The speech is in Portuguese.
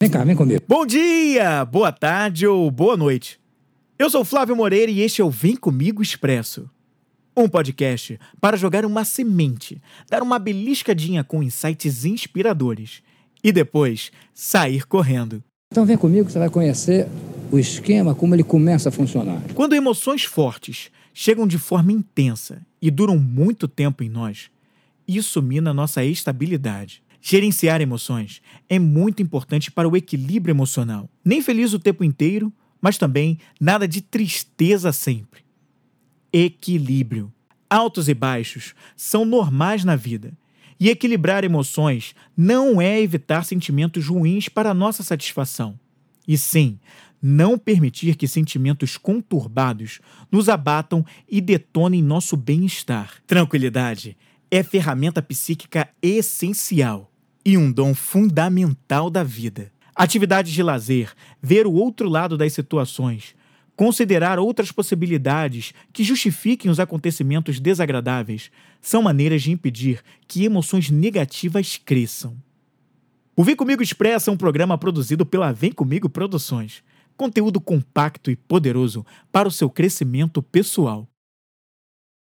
Vem cá, vem comigo. Bom dia, boa tarde ou boa noite. Eu sou Flávio Moreira e este é o Vem Comigo Expresso. Um podcast para jogar uma semente, dar uma beliscadinha com insights inspiradores e depois sair correndo. Então vem comigo que você vai conhecer o esquema, como ele começa a funcionar. Quando emoções fortes chegam de forma intensa e duram muito tempo em nós, isso mina nossa estabilidade. Gerenciar emoções é muito importante para o equilíbrio emocional. Nem feliz o tempo inteiro, mas também nada de tristeza sempre. Equilíbrio. Altos e baixos são normais na vida. E equilibrar emoções não é evitar sentimentos ruins para nossa satisfação. E sim, não permitir que sentimentos conturbados nos abatam e detonem nosso bem-estar. Tranquilidade é ferramenta psíquica essencial e um dom fundamental da vida. Atividades de lazer, ver o outro lado das situações, considerar outras possibilidades que justifiquem os acontecimentos desagradáveis são maneiras de impedir que emoções negativas cresçam. O Vem Comigo Expressa é um programa produzido pela Vem Comigo Produções. Conteúdo compacto e poderoso para o seu crescimento pessoal.